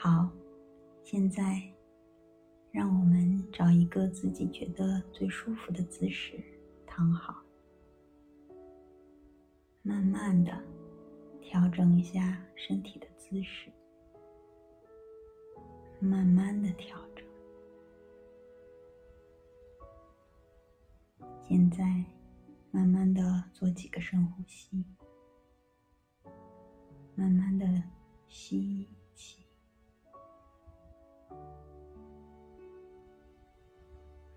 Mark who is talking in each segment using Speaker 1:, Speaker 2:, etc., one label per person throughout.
Speaker 1: 好，现在让我们找一个自己觉得最舒服的姿势躺好，慢慢的调整一下身体的姿势，慢慢的调整。现在，慢慢的做几个深呼吸，慢慢的吸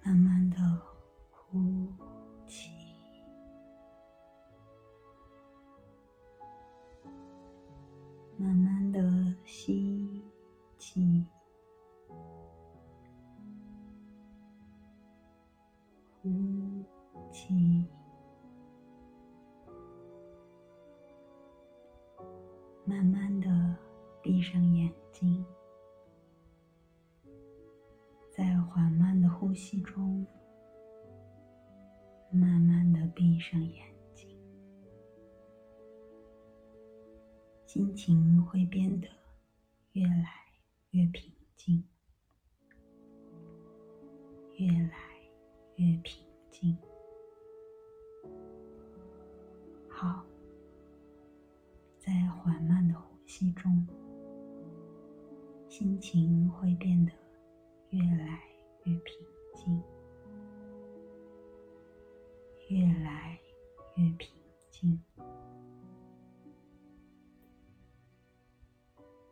Speaker 1: 慢慢的呼气，慢慢的吸气。呼气，慢慢的闭上眼睛，在缓慢呼吸中，慢慢的闭上眼睛，心情会变得越来越平静，越来越平静。好，在缓慢的呼吸中，心情会变得越来越平静，越来越平静，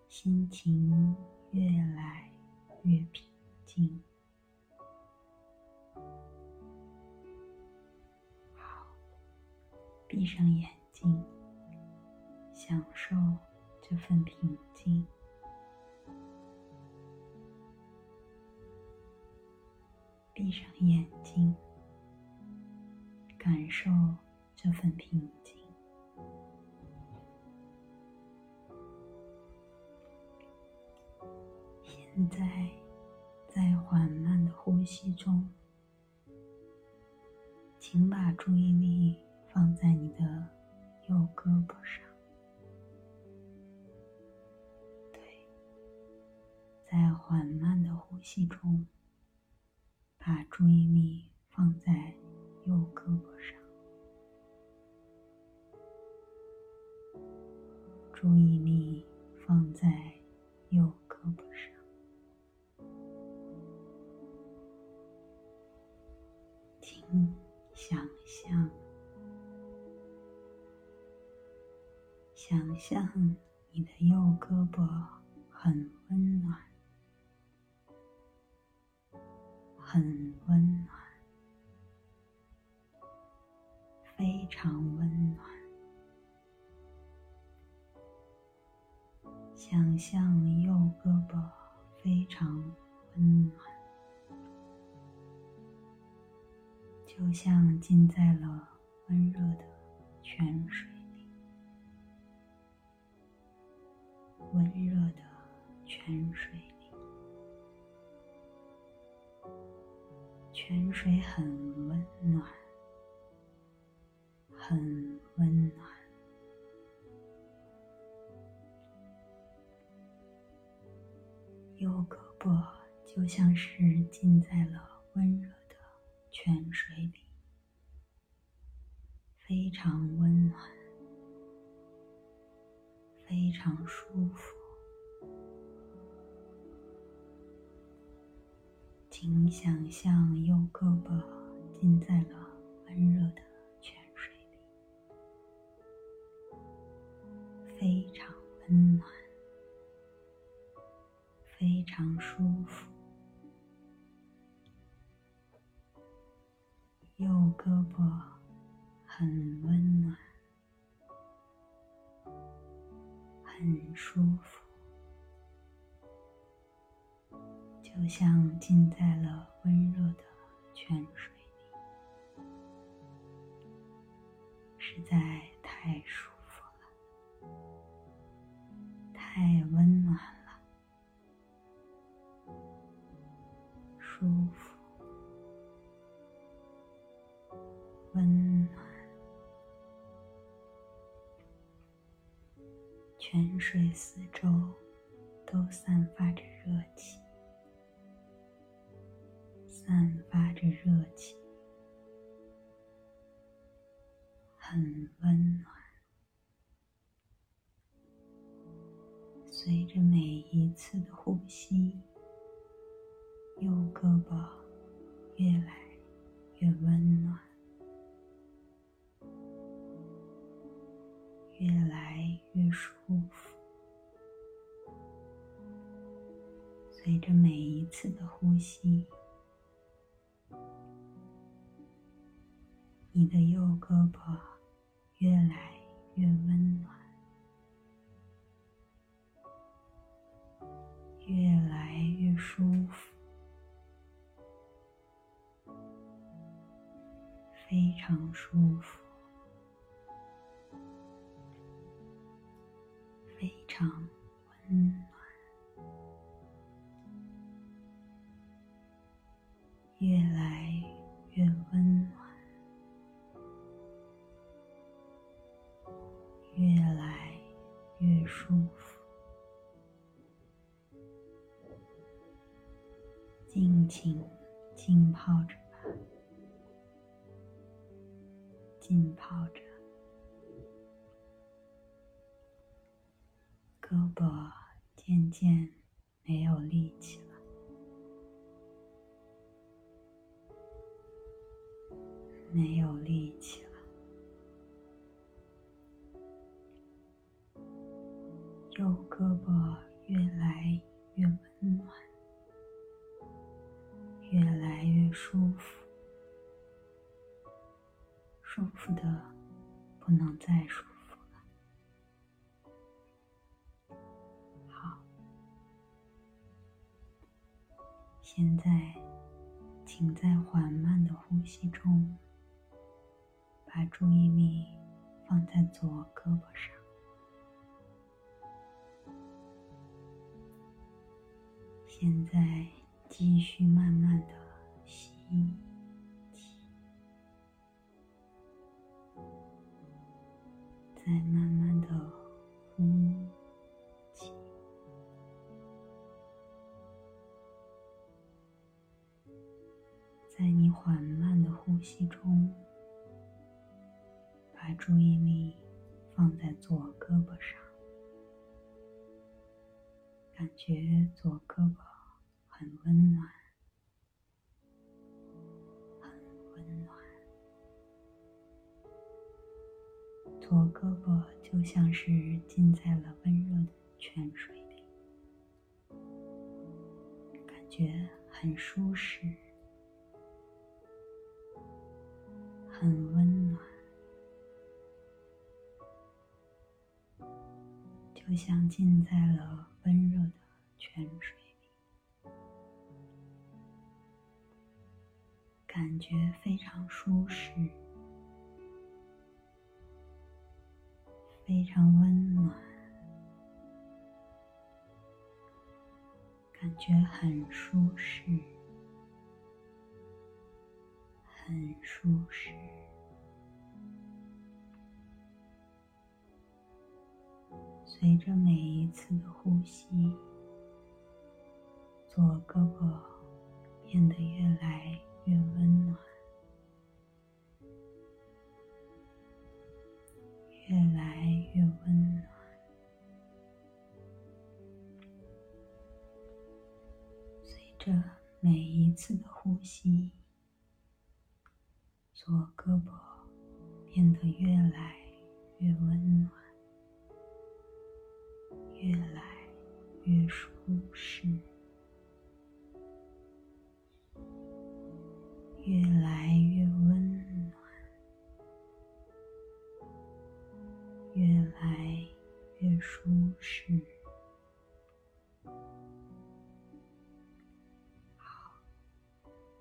Speaker 1: 心情越来越平静。好闭上眼睛，享受这份平静。闭上眼睛，感受这份平静。现在，在缓慢的呼吸中，请把注意力。放在你的右胳膊上，对，在缓慢的呼吸中，把注意力放在右胳膊上，注意力放在右胳膊上，请想象。想象你的右胳膊很温暖，很温暖，非常温暖。想象右胳膊非常温暖，就像浸在了温热的泉水里。温热的泉水泉水很温暖，很温暖。右胳膊就像是浸在了温热的泉水里，非常温暖。非常舒服，请想象右胳膊浸在了温热的泉水里，非常温暖，非常舒服。右胳膊很温暖。很舒服，就像浸在了温热的泉水里，实在太舒服了，太温暖了，舒服，温暖。泉水四周都散发着热气，散发着热气，很温暖。随着每一次的呼吸，右胳膊越来越温暖。越来越舒服，随着每一次的呼吸，你的右胳膊越来越温暖，越来越舒服，非常舒服。非常温暖渐渐没有力气了，没有力气了。右胳膊现在，请在缓慢的呼吸中，把注意力放在左胳膊上。现在，继续慢慢的吸气，再慢的呼吸中，把注意力放在左胳膊上，感觉左胳膊很温暖，很温暖。左胳膊就像是浸在了温热的泉水里，感觉很舒适。就像浸在了温热的泉水里，感觉非常舒适，非常温暖，感觉很舒适。很舒适。随着每一次的呼吸，左胳膊变得越来越温暖，越来越温暖。随着每一次的呼吸。左胳膊变得越来越温暖，越来越舒适，越来越温暖，越来越舒适。好，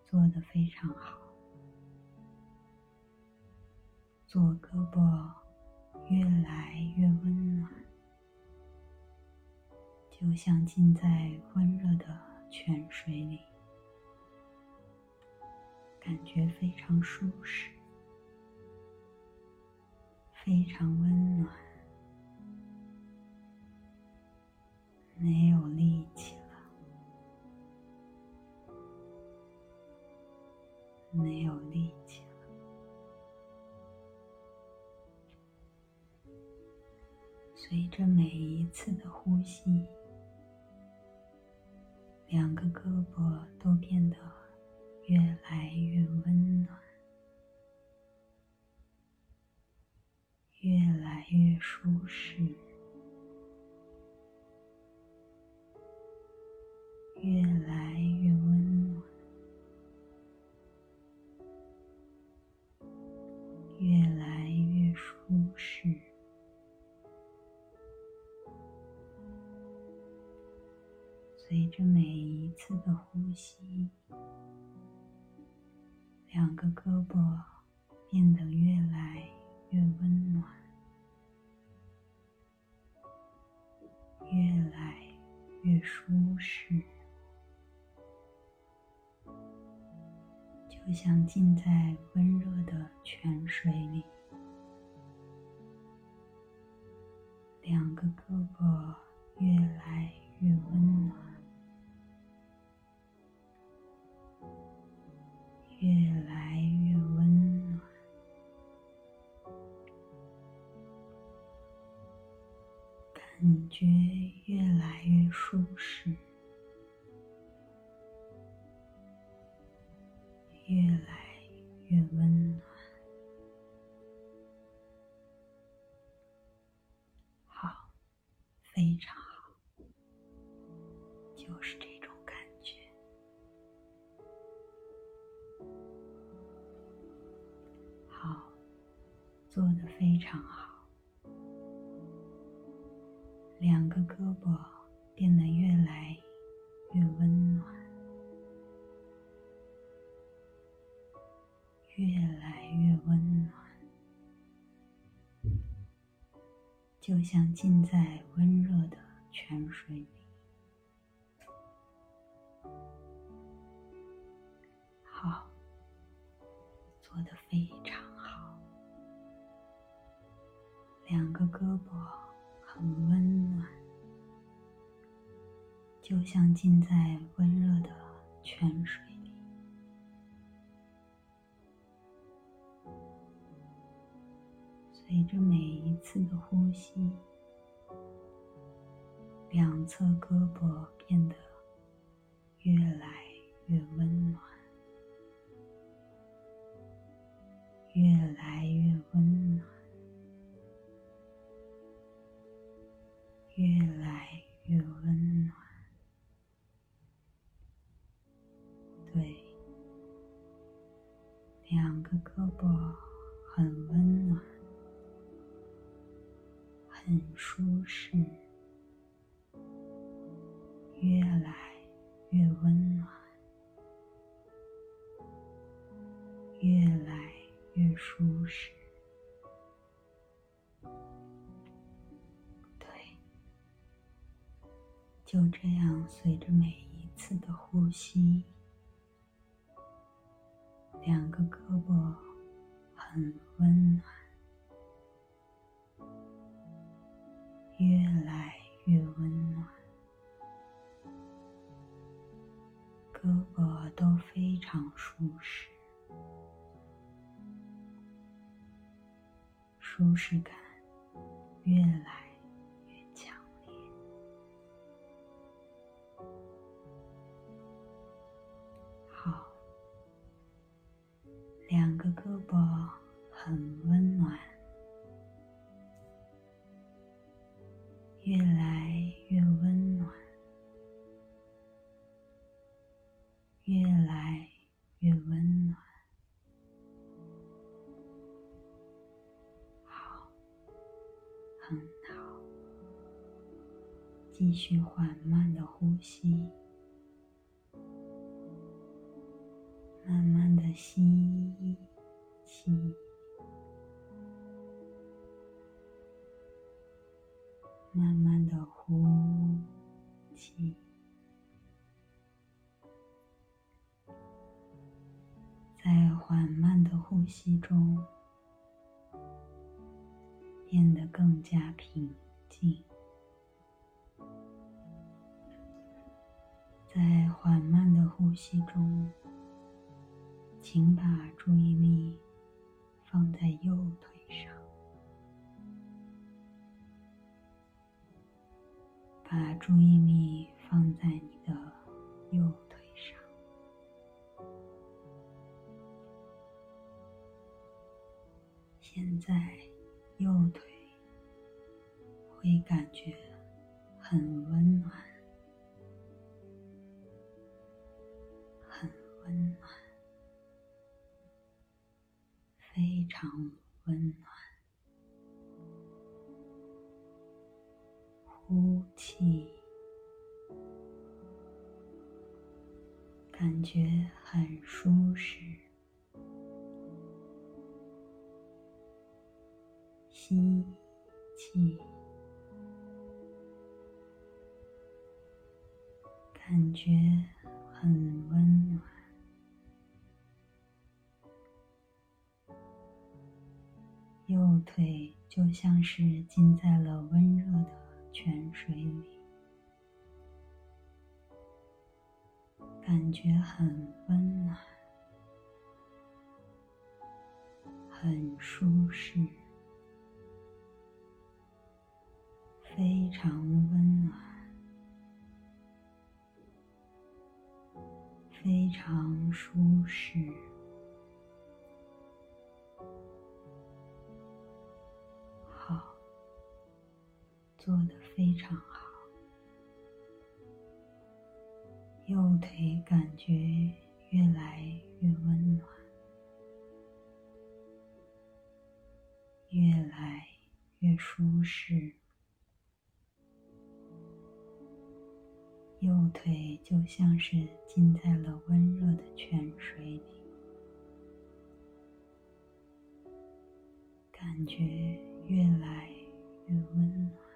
Speaker 1: 做的非常好。左胳膊想浸在温热的泉水里感觉非常舒适非常温暖没有力气了没有力气了。随着每一次的呼吸我都变得越来越温暖，越来越舒适，吸，两个胳膊变得越来越温暖，越来越舒适，就像浸在温热的泉水里。两个胳膊越来越温暖。越舒适，越来越温暖。好，非常好，就是这种感觉，好。做的非常好，两个胳膊变得越来越温暖，越来越温暖，就像浸在温热的泉水里。好，做的非常好。两个胳膊很温暖，就像浸在温热的泉水里。随着每一次的呼吸，两侧胳膊变得越来越温暖，越来越温暖。胳膊很温暖，很舒适，越来越温暖，越来越舒适。对就这样，随着每一次的呼吸，个胳膊很温暖，越来越温暖，胳膊都非常舒适，舒适感越来。继续缓慢的呼吸，慢慢的吸。气，慢慢的呼气，在缓慢的呼吸中变得更加平静，在缓慢的呼吸中，请把注意力。放在右腿上，把注意力放在你的右腿上，现在右腿会感觉很温暖，常温暖。呼气，感觉很舒适。吸气，感觉很温腿就像是浸在了温热的。泉水里，感觉很温暖，很舒适，非常温暖，非常舒适。做的。非常好，右腿感觉越来越温暖，越来越舒适。右腿就像是浸在了温热的泉水里，感觉越来越温暖。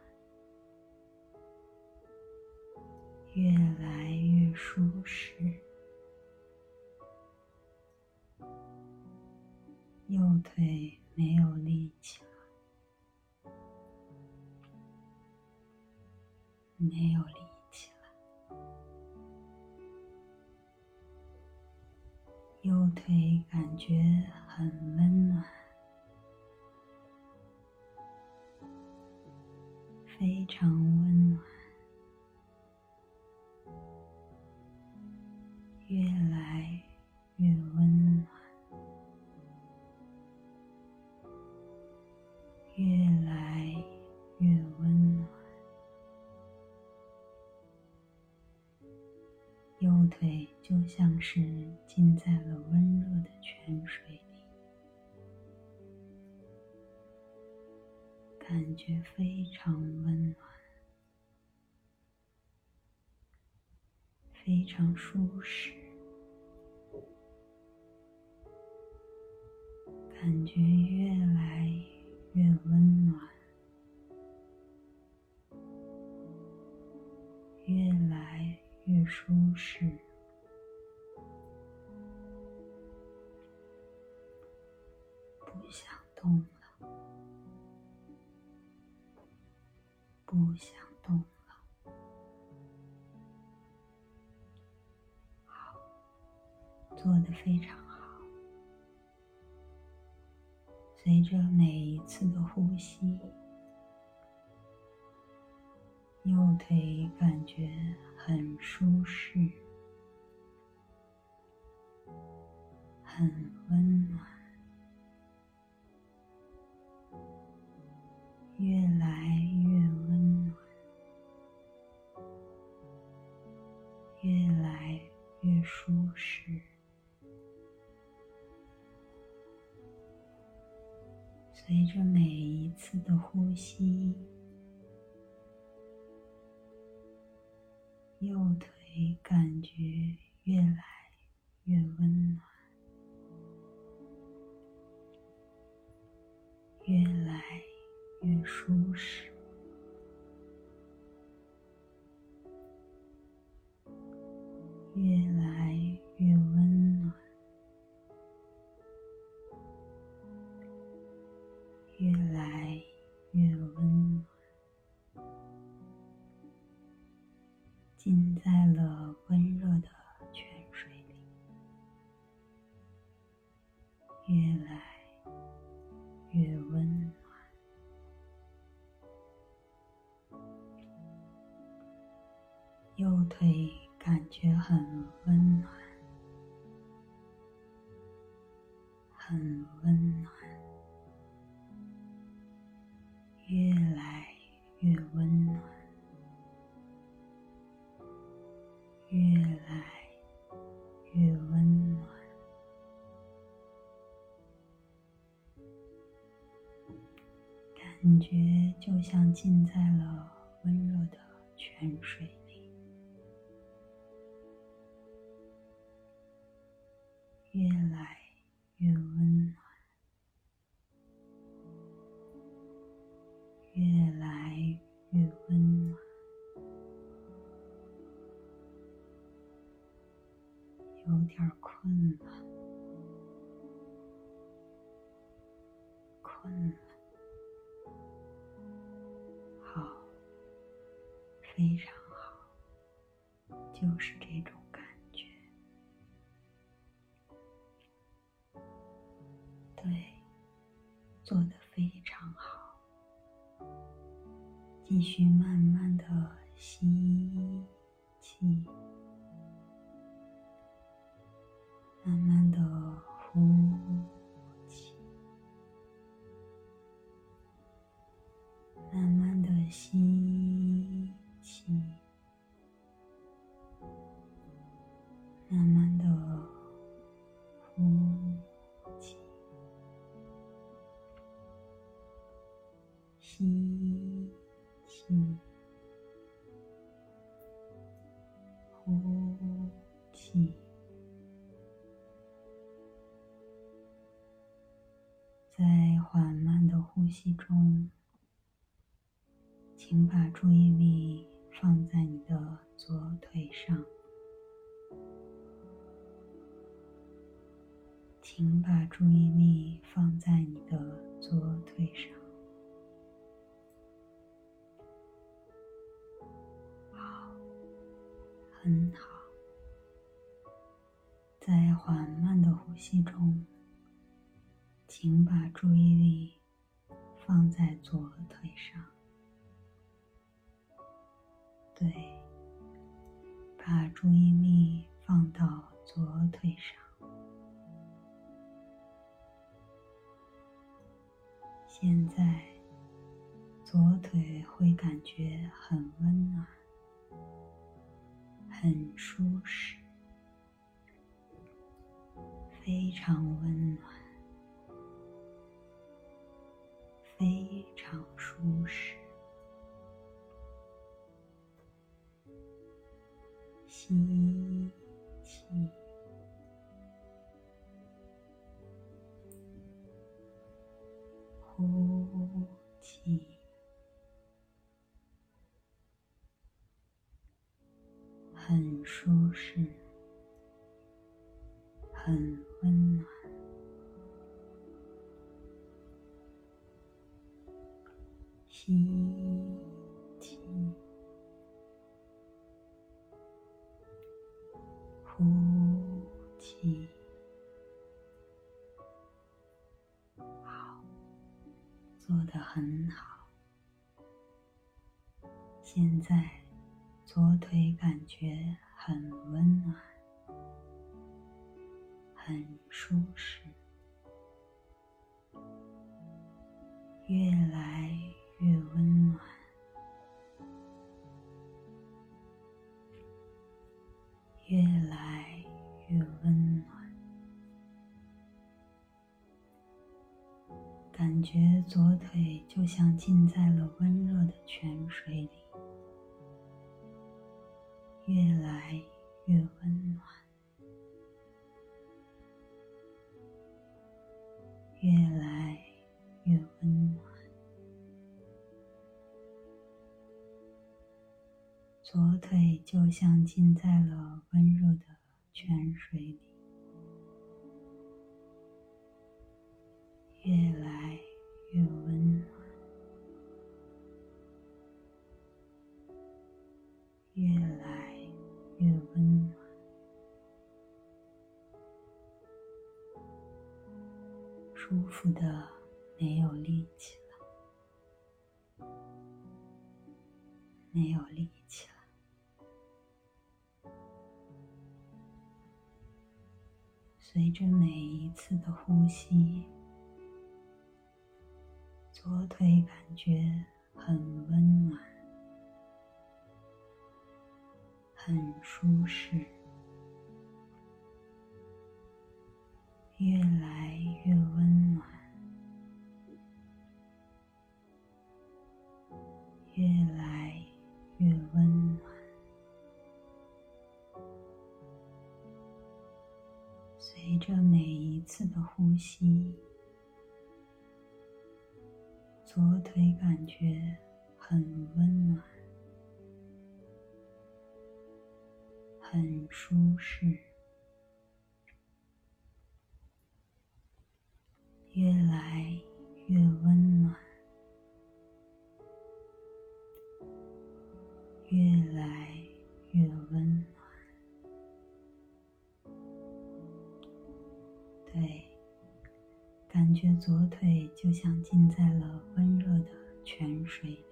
Speaker 1: 越来越舒适，右腿没有力气了，没有力气了，右腿感觉很温暖，非常就像是浸在了温热的泉水里，感觉非常温暖。非常舒适，感觉越来越温暖，越来越舒适，非常好。随着每一次的呼吸，右腿感觉很舒适，很温暖，越来次的呼吸，浸在了温热的泉水里，越来越温暖，右腿感觉很温暖，像浸在了温热的泉水里。越来非常好，就是这种感觉。对，做的非常好。继续慢慢的吸吸慢的呼吸中，请把注意力放在左腿上。对，把注意力放到左腿上。现在，左腿会感觉很温暖。很舒适，非常温暖，非常舒适。吸气，呼气。很舒适，很做的很好。现在。左腿感觉很温暖，很舒适，越来越温暖，觉左腿就像浸在了温热的泉水里。越来越温暖，越来越温暖。左腿就像浸在了温热的泉水里，舒服的没有力气了没有力气了。随着每一次的呼吸左腿感觉很温暖很舒适。越来越温随着每一次的呼吸，左腿感觉很温暖，很舒适，越来越温左腿就像浸在了温热的泉水里，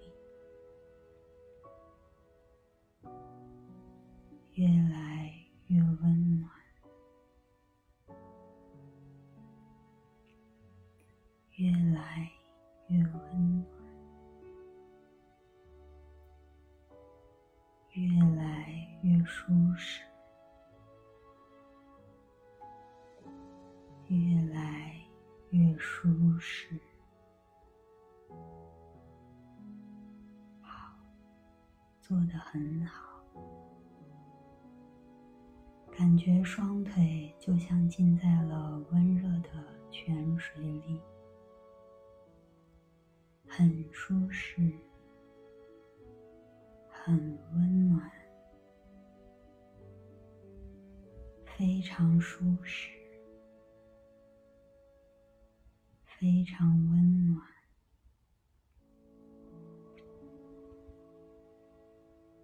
Speaker 1: 舒适，好，做得很好，感觉双腿就像浸在了温热的泉水里，很舒适，很温暖，非常舒适。非常温暖，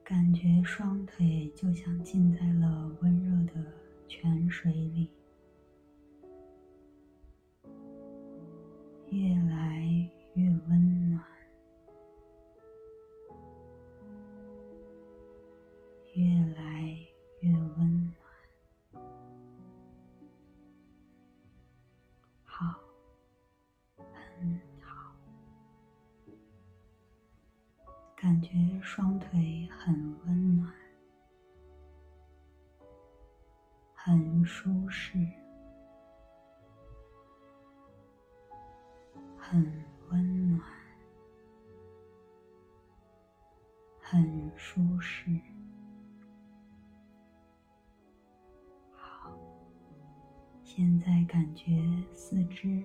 Speaker 1: 感觉双腿就像浸在了温热的泉水里，越来感觉双腿很温暖，很舒适，很温暖，很舒适。好，现在感觉四肢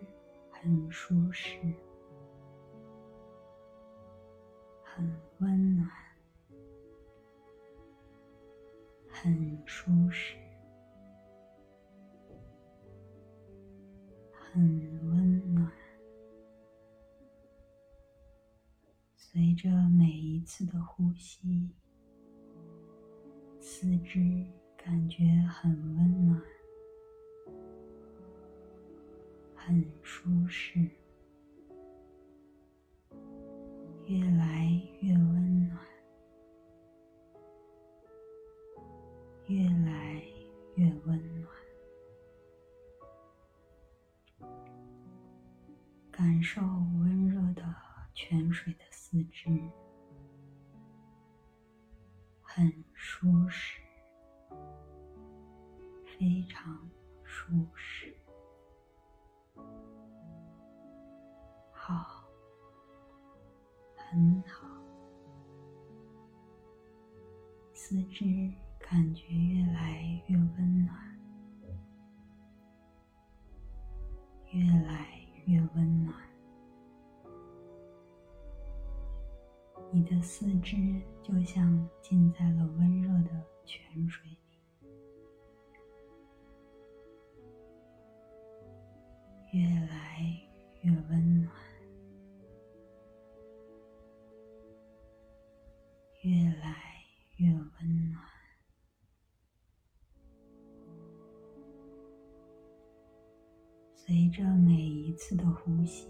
Speaker 1: 很舒适。很温暖，很舒适，很温暖。随着每一次的呼吸，四肢感觉很温暖，很舒适。越来越温暖，越来越温暖，感受温热的泉水的四肢，很舒适，四肢就像浸在了温热的泉水里，越来越温暖。越来越温暖，随着每一次的呼吸，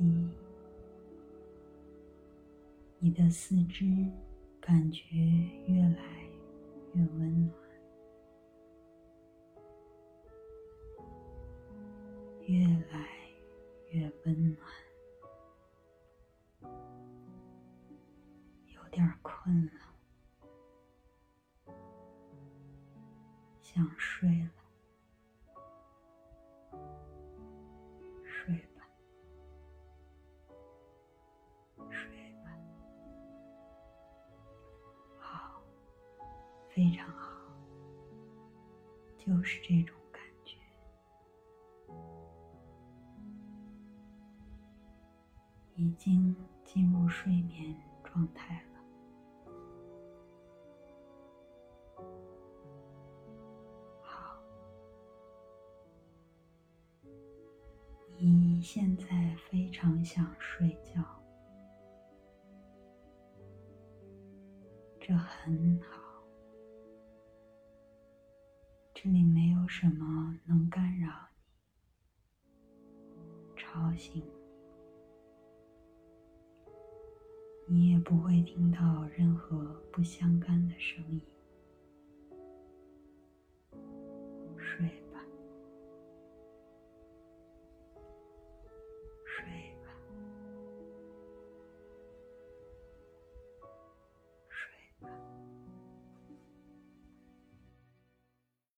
Speaker 1: 你的四肢感觉越来越温暖，越来越温暖，有点困了，想睡了。就是这种感觉，已经进入睡眠状态了。你现在非常想睡觉，这很好。你、吵醒你，你也不会听到任何不相干的声音。